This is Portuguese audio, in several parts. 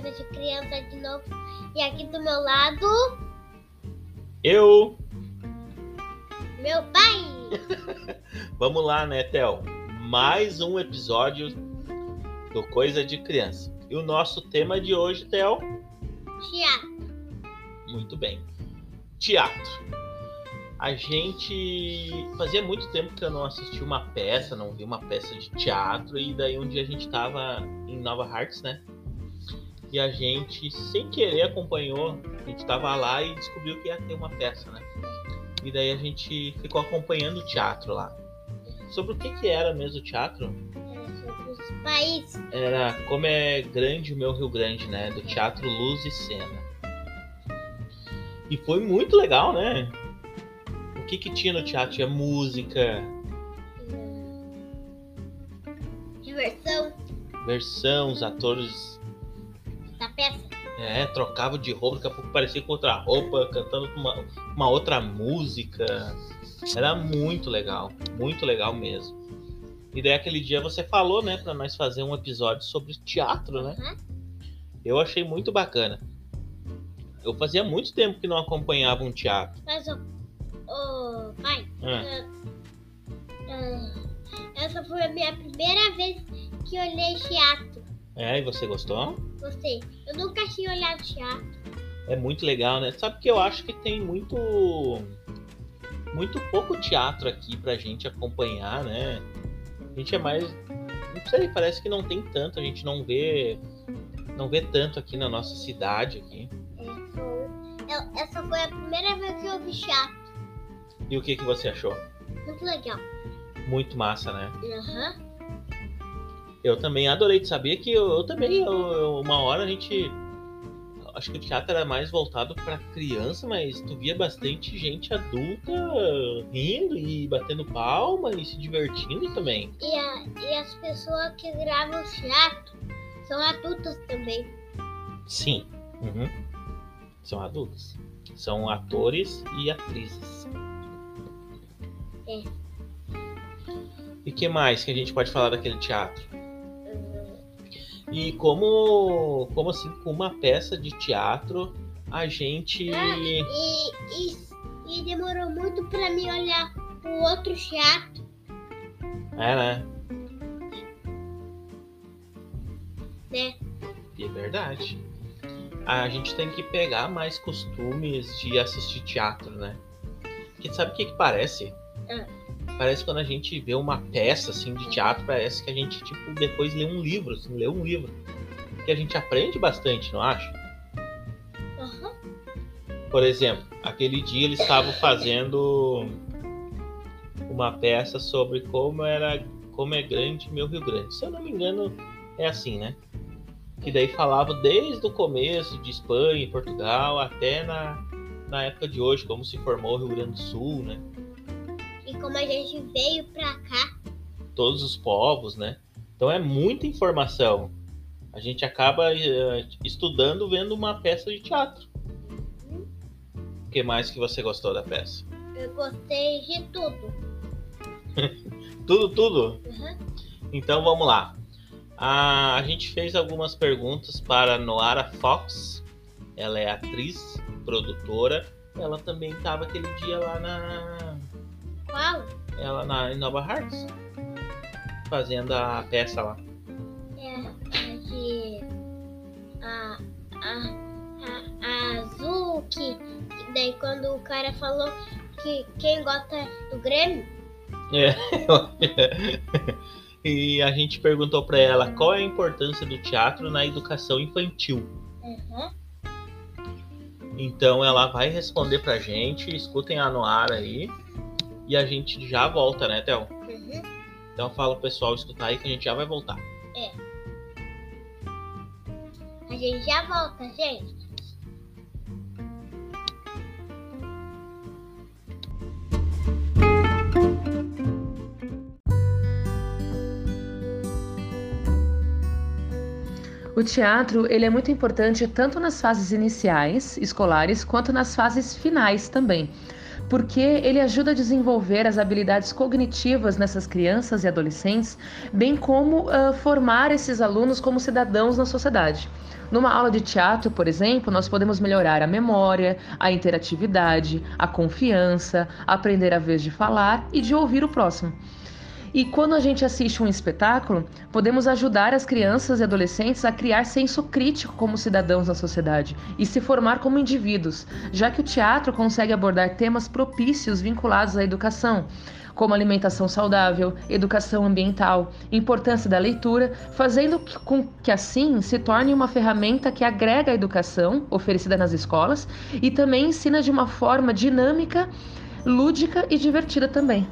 coisa de criança de novo. E aqui do meu lado, Eu. meu pai. Vamos lá, né, Theo? Mais um episódio do Coisa de Criança. E o nosso tema de hoje, Theo? Teatro. Muito bem. Teatro. A gente fazia muito tempo que eu não assistia uma peça, não vi uma peça de teatro, e daí um dia a gente tava em Nova Hartz, né? E a gente, sem querer, acompanhou. A gente tava lá e descobriu que ia ter uma peça, né? E daí a gente ficou acompanhando o teatro lá. Sobre o que, que era mesmo o teatro? Era sobre os países. Era Como é Grande o Meu Rio Grande, né? Do Teatro Luz e Cena. E foi muito legal, né? O que que tinha no teatro? Tinha música, Diversão versão, os atores. É, trocavam de roupa, daqui a pouco parecia com outra roupa, cantando uma, uma outra música. Era muito legal, muito legal mesmo. E daí aquele dia você falou, né, pra nós fazer um episódio sobre teatro, né? Aham. Eu achei muito bacana. Eu fazia muito tempo que não acompanhava um teatro. Mas, ô, pai, Ah, ah, ah, essa foi a minha primeira vez que olhei teatro. É, e você gostou? Gostei. Eu nunca tinha olhado teatro. É muito legal, né? Sabe que eu acho que tem muito muito pouco teatro aqui pra gente acompanhar, né? A gente é mais não sei, parece que não tem tanto, a gente não vê não vê tanto aqui na nossa cidade aqui. É, eu- essa foi a primeira vez que eu vi teatro. E o que que você achou? Muito legal. Muito massa, né? Aham. Eu também adorei de saber que eu, eu também, eu- uma hora a gente. Acho que o teatro era mais voltado pra criança, mas tu via bastante gente adulta rindo e batendo palma e se divertindo também. E, a- e as pessoas que gravam teatro são adultas também. Sim. Uhum. São adultos. São atores e atrizes. É. E que mais que a gente pode falar daquele teatro? E como, como assim, com uma peça de teatro, a gente. Ah, e, e, e demorou muito pra mim olhar o outro teatro. É, né? Né? É verdade. A gente tem que pegar mais costumes de assistir teatro, né? Porque sabe o que, que parece? Ah. Parece quando a gente vê uma peça assim de teatro, parece que a gente tipo depois lê um livro, assim, lê um livro. Que a gente aprende bastante, não acha? Aham. Por exemplo, aquele dia eles estavam fazendo uma peça sobre como era, como é grande meu Rio Grande. Se eu não me engano, é assim, né? Que daí falava desde o começo de Espanha e Portugal até na, na época de hoje, como se formou o Rio Grande do Sul, né? Como a gente veio pra cá, Todos os povos, né? Então é muita informação. A gente acaba eh, estudando vendo uma peça de teatro. O que mais que você gostou da peça? eu gostei de tudo. Tudo, tudo? Aham. Então vamos lá. A, a gente fez algumas perguntas para Noara Fox. Ela é atriz, produtora. Ela também estava aquele dia lá na, Qual? ela na em Nova Hartz, fazendo a peça lá. É de. A, a, a, a azul, que, daí quando o cara falou que quem gosta do Grêmio, É. e a gente perguntou para ela qual é a importância do teatro na educação infantil. Aham. Então ela vai responder pra gente. Escutem a Noara aí. E a gente já volta, né, Théo? Uhum. Então fala pro pessoal escutar aí que a gente já vai voltar. A gente já volta, gente. O teatro ele é muito importante tanto nas fases iniciais, escolares, quanto nas fases finais também. Porque ele ajuda a desenvolver as habilidades cognitivas nessas crianças e adolescentes, bem como uh, formar esses alunos como cidadãos na sociedade. Numa aula de teatro, por exemplo, nós podemos melhorar a memória, a interatividade, a confiança, aprender a vez de falar e de ouvir o próximo. E quando a gente assiste um espetáculo, podemos ajudar as crianças e adolescentes a criar senso crítico como cidadãos na sociedade e se formar como indivíduos, já que o teatro consegue abordar temas propícios vinculados à educação, como alimentação saudável, educação ambiental, importância da leitura, fazendo com que assim se torne uma ferramenta que agrega a educação oferecida nas escolas e também ensina de uma forma dinâmica, lúdica e divertida também.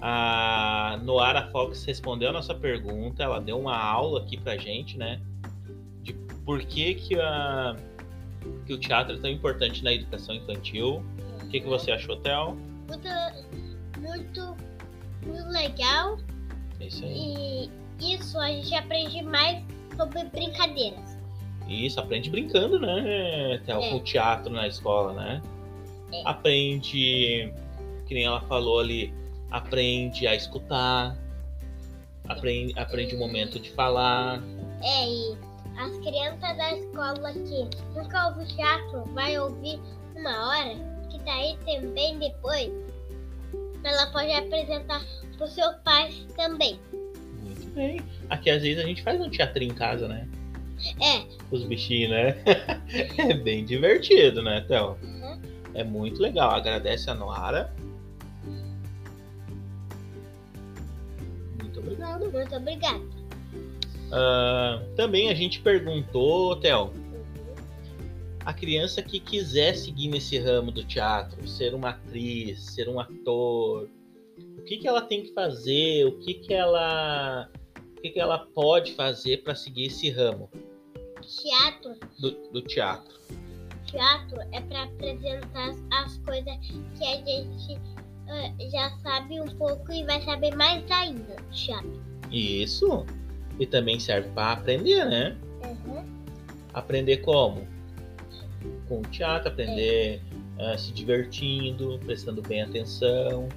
A Noara Fox respondeu a nossa pergunta, ela deu uma aula aqui pra gente, né? De por que, que, a, que o teatro é tão importante na educação infantil. O que, que você achou, Theo? Muito, muito, muito legal. É isso aí. E isso a gente aprende mais sobre brincadeiras. Isso, aprende brincando, né, Theo? É. Com teatro na escola, né? É. Aprende que nem ela falou ali, aprende a escutar, aprende, aprende o momento de falar. É, e as crianças da escola que nunca ouviu teatro vai ouvir uma hora, que daí também depois ela pode apresentar pro seu pai também. Muito bem. Aqui às vezes a gente faz um teatro em casa, né? É. Os bichinhos, né? é bem divertido, né, Théo? Uhum. É muito legal. Agradece a Noara Muito obrigada. Uh, também a gente perguntou, Theo, a criança que quiser seguir nesse ramo do teatro, ser uma atriz, ser um ator, o que, que ela tem que fazer, o que, que ela o que, que ela pode fazer para seguir esse ramo? Teatro. Do, do teatro. Teatro é para apresentar as coisas que a gente já sabe um pouco e vai saber mais ainda. Teatro. Isso. E também serve para aprender, né? Uhum. Aprender como? Com o teatro, aprender uh, se divertindo, prestando bem atenção.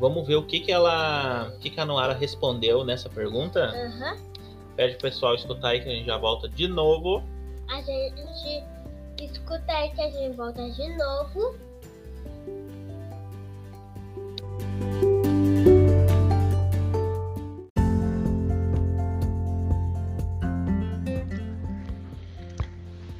Vamos ver o que, que ela. O que, que a Noara respondeu nessa pergunta? Uhum. Pede pro pessoal escutar aí que a gente já volta de novo. A gente escuta aí que a gente volta de novo.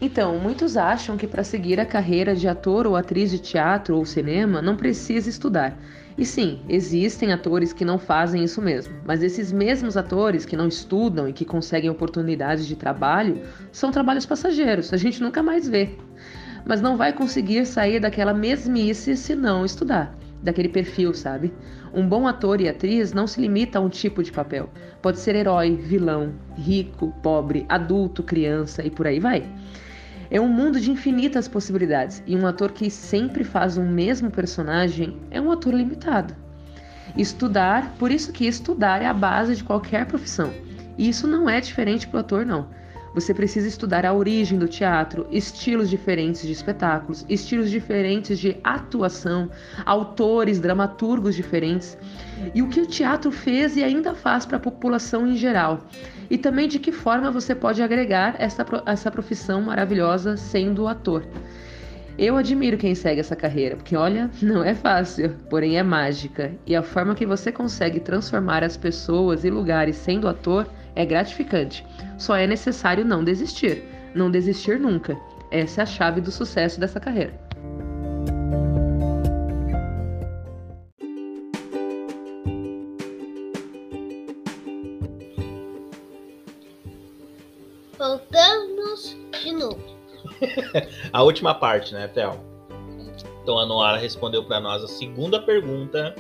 Então, muitos acham que para seguir a carreira de ator ou atriz de teatro ou cinema não precisa estudar. E sim, existem atores que não fazem isso mesmo, mas esses mesmos atores que não estudam e que conseguem oportunidades de trabalho são trabalhos passageiros, a gente nunca mais vê. Mas não vai conseguir sair daquela mesmice se não estudar daquele perfil, sabe? Um bom ator e atriz não se limita a um tipo de papel. Pode ser herói, vilão, rico, pobre, adulto, criança e por aí vai. É um mundo de infinitas possibilidades e um ator que sempre faz um mesmo personagem é um ator limitado. Estudar, por isso que estudar é a base de qualquer profissão. E isso não é diferente para o ator, não. Você precisa estudar a origem do teatro, estilos diferentes de espetáculos, estilos diferentes de atuação, autores, dramaturgos diferentes e o que o teatro fez e ainda faz para a população em geral. E também de que forma você pode agregar essa, essa profissão maravilhosa sendo ator. Eu admiro quem segue essa carreira, porque olha, não é fácil, porém é mágica. E a forma que você consegue transformar as pessoas e lugares sendo ator é gratificante. Só é necessário não desistir. Não desistir nunca. Essa é a chave do sucesso dessa carreira. Voltamos de novo. a última parte, né, Théo? Então a Noara respondeu para nós a segunda pergunta.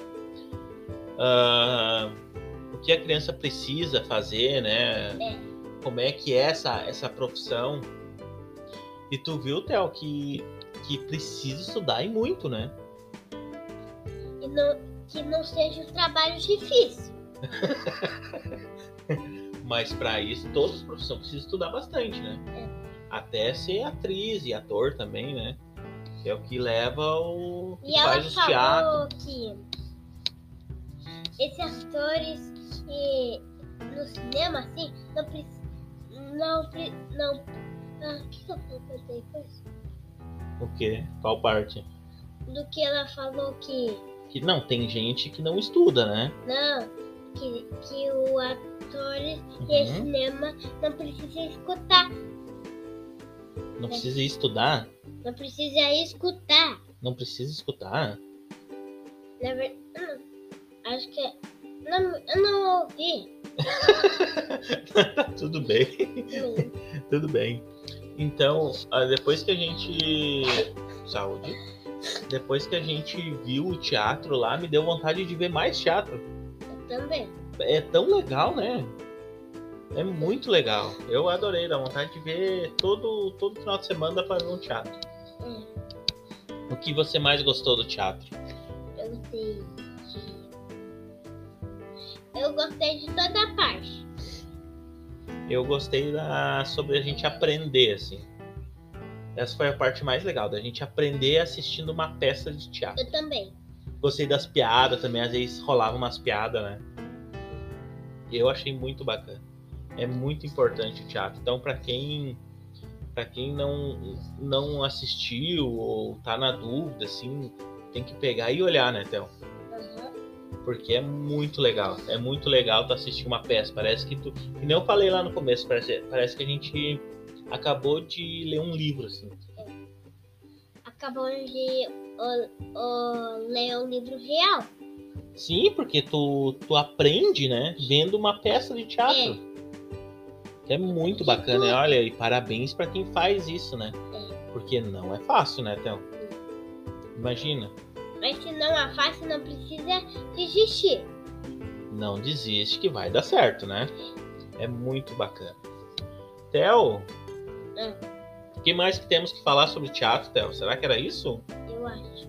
Uh, que a criança precisa fazer, né? É. Como é que é essa, essa profissão. E tu viu, Theo, que, que precisa estudar e muito, né? e não, que não sejam trabalhos difíceis. Mas para isso, todas as profissões precisam estudar bastante, né? É. Até ser atriz e ator também, né? Que é o que leva o. que E ela faz os falou teatros. que esses atores que no cinema, assim, não precisa. Não. não ah, o que, que eu falei depois? O quê? Qual parte? Do que ela falou que. Que não, tem gente que não estuda, né? Não, que, que o ator e Uhum. cinema não precisa escutar. Não precisa estudar, Não precisa escutar. não precisa escutar. Na verdade, acho que. é- Não, eu não ouvi. Tudo bem. Tudo bem. Então, ah, depois que a gente. Saúde. Depois que a gente viu o teatro lá, me deu vontade de ver mais teatro. Eu também. É tão legal, né? É muito legal. Eu adorei, dá vontade de ver todo, todo final de semana pra ver um teatro. É, O que você mais gostou do teatro? eu gostei de. Eu gostei de toda a parte. Eu gostei da sobre a gente aprender, assim. Essa foi a parte mais legal, da gente aprender assistindo uma peça de teatro. Eu também. Gostei das piadas também, às vezes rolavam umas piadas, né? Eu achei muito bacana. É muito importante o teatro. Então, para quem para quem não não assistiu ou tá na dúvida assim, tem que pegar e olhar, né, Théo? Porque é muito legal. É muito legal tu assistir uma peça. Parece que tu. Que nem eu falei lá no começo, parece, parece que a gente acabou de ler um livro, assim. Acabamos de o, o, ler um livro real. Sim, porque tu, tu aprende, né? Vendo uma peça de teatro. Que é muito bacana. E olha, e parabéns pra quem faz isso, né? Porque não é fácil, né, Théo? Imagina. Mas se não é fácil, não precisa desistir. Não desiste que vai dar certo, né? É muito bacana. Theo, Hum. o que mais que temos que falar sobre teatro, Theo? Será que era isso? Eu acho.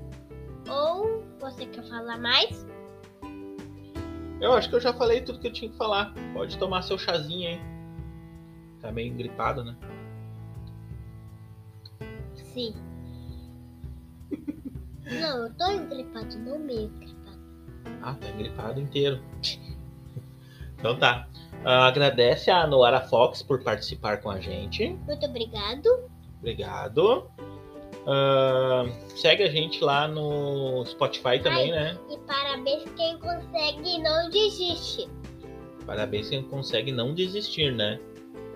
Ou você quer falar mais? Eu acho que eu já falei tudo que eu tinha que falar. Pode tomar seu chazinho aí. Tá meio gripado, né? Sim. Não, eu tô engripado, não meio engripado. Ah, tá gripado inteiro. então tá. Ah, agradece a Noara Fox por participar com a gente. Muito obrigado. Obrigado. Ah, segue a gente lá no Spotify também, né? E parabéns quem consegue não desiste. Parabéns quem consegue não desistir, né?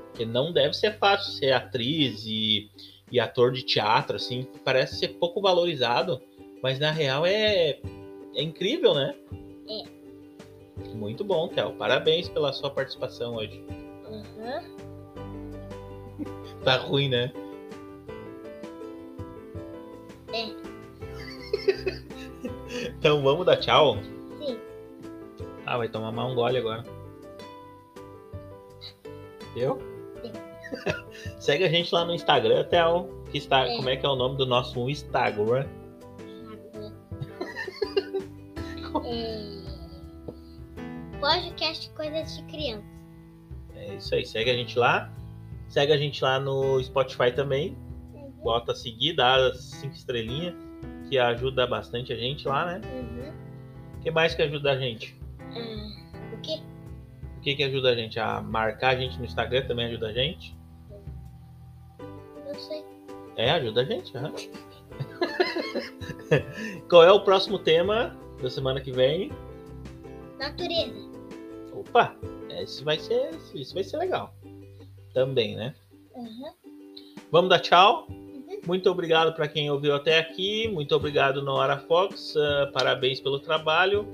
Porque não deve ser fácil ser atriz e, e ator de teatro, assim. Parece ser pouco valorizado, mas na real é, é incrível, né? É. Muito bom, Kel. Parabéns pela sua participação hoje. Aham. Tá ruim, né? É. então vamos dar tchau? Sim. Ah, vai tomar mais um gole agora. Deu? Sim. Segue a gente lá no Instagram, Theo. Que está, É. Como é que é o nome do nosso Instagram? Podcast Coisas de Criança. É isso aí, segue a gente lá. Segue a gente lá no Spotify também. Uhum. Bota seguir, dá as cinco estrelinhas, que ajuda bastante a gente lá, né? Uhum. O que mais que ajuda a gente? Ah, o quê? O que que ajuda a gente? A marcar a gente no Instagram também ajuda a gente? Não sei. É, ajuda a gente. aham. Qual é o próximo tema da semana que vem? Natureza. Opa, esse vai ser, isso vai ser legal. Também, né? Uhum. Vamos dar tchau. Uhum. Muito obrigado para quem ouviu até aqui. Muito obrigado, Nora Fox. ah, parabéns pelo trabalho.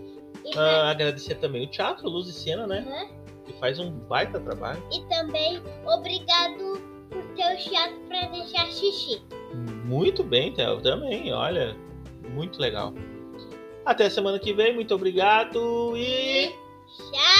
Ah, agradecer também o Teatro Luz e Cena, né? Que faz um baita trabalho. e também obrigado por ter o chato pra deixar xixi. Muito bem, Theo, também. Olha, muito legal. Até semana que vem. Muito obrigado e. Tchau!